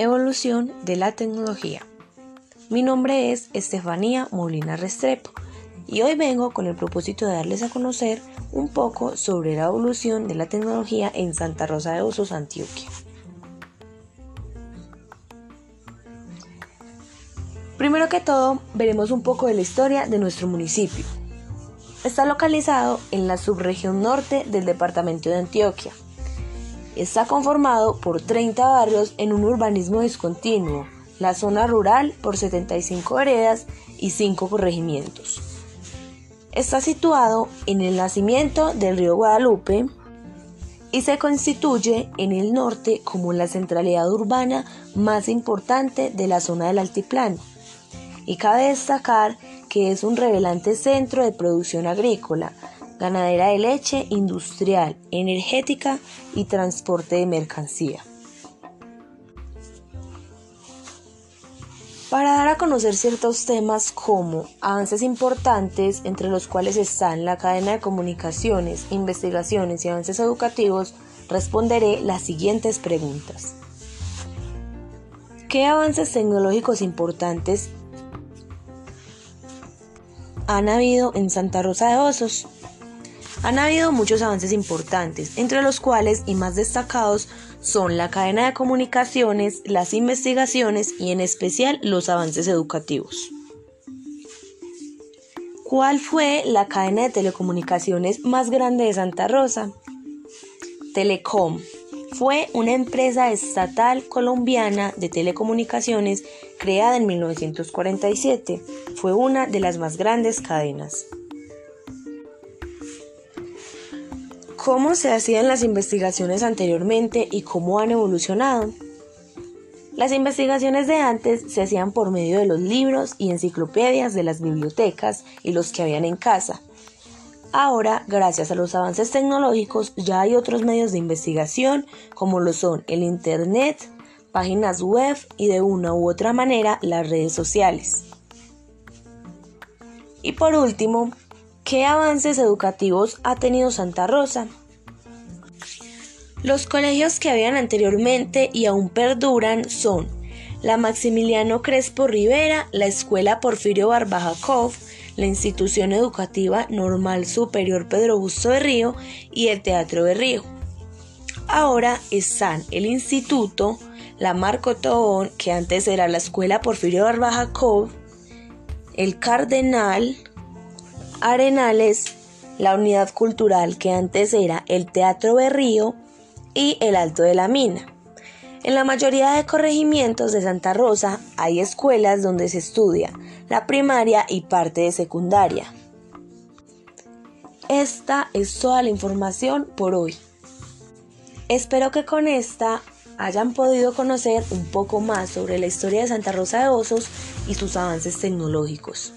Evolución de la tecnología. Mi nombre es Estefanía Molina Restrepo y hoy vengo con el propósito de darles a conocer un poco sobre la evolución de la tecnología en Santa Rosa de Osos, Antioquia. Primero que todo, veremos un poco de la historia de nuestro municipio. Está localizado en la subregión norte del departamento de Antioquia, Está conformado por 30 barrios en un urbanismo discontinuo, la zona rural por 75 heredas y 5 corregimientos. Está situado en el nacimiento del río Guadalupe y se constituye en el norte como la centralidad urbana más importante de la zona del altiplano. Y cabe destacar que es un revelante centro de producción agrícola, ganadera de leche, industrial, energética y transporte de mercancía. Para dar a conocer ciertos temas como avances importantes, entre los cuales están la cadena de comunicaciones, investigaciones y avances educativos, responderé las siguientes preguntas. ¿Qué avances tecnológicos importantes han habido en Santa Rosa de Osos? Han habido muchos avances importantes, entre los cuales y más destacados son la cadena de comunicaciones, las investigaciones y en especial los avances educativos. ¿Cuál fue la cadena de telecomunicaciones más grande de Santa Rosa? Telecom. Fue una empresa estatal colombiana de telecomunicaciones creada en 1947. Fue una de las más grandes cadenas. Cómo se hacían las investigaciones anteriormente y cómo han evolucionado. Las investigaciones de antes se hacían por medio de los libros y enciclopedias de las bibliotecas y los que habían en casa. Ahora, gracias a los avances tecnológicos, ya hay otros medios de investigación como lo son el Internet, páginas web y de una u otra manera las redes sociales. Y por último, ¿Qué avances educativos ha tenido Santa Rosa? Los colegios que habían anteriormente y aún perduran son la Maximiliano Crespo Rivera, la Escuela Porfirio Barbajakov, la Institución Educativa Normal Superior Pedro Busto de Río y el Teatro de Río. Ahora están el Instituto, la Marco Tobón, que antes era la Escuela Porfirio Barbajakov, el Cardenal, Arenales, la unidad cultural que antes era el Teatro Berrío y el Alto de la Mina. En la mayoría de corregimientos de Santa Rosa hay escuelas donde se estudia la primaria y parte de secundaria. Esta es toda la información por hoy. Espero que con esta hayan podido conocer un poco más sobre la historia de Santa Rosa de Osos y sus avances tecnológicos.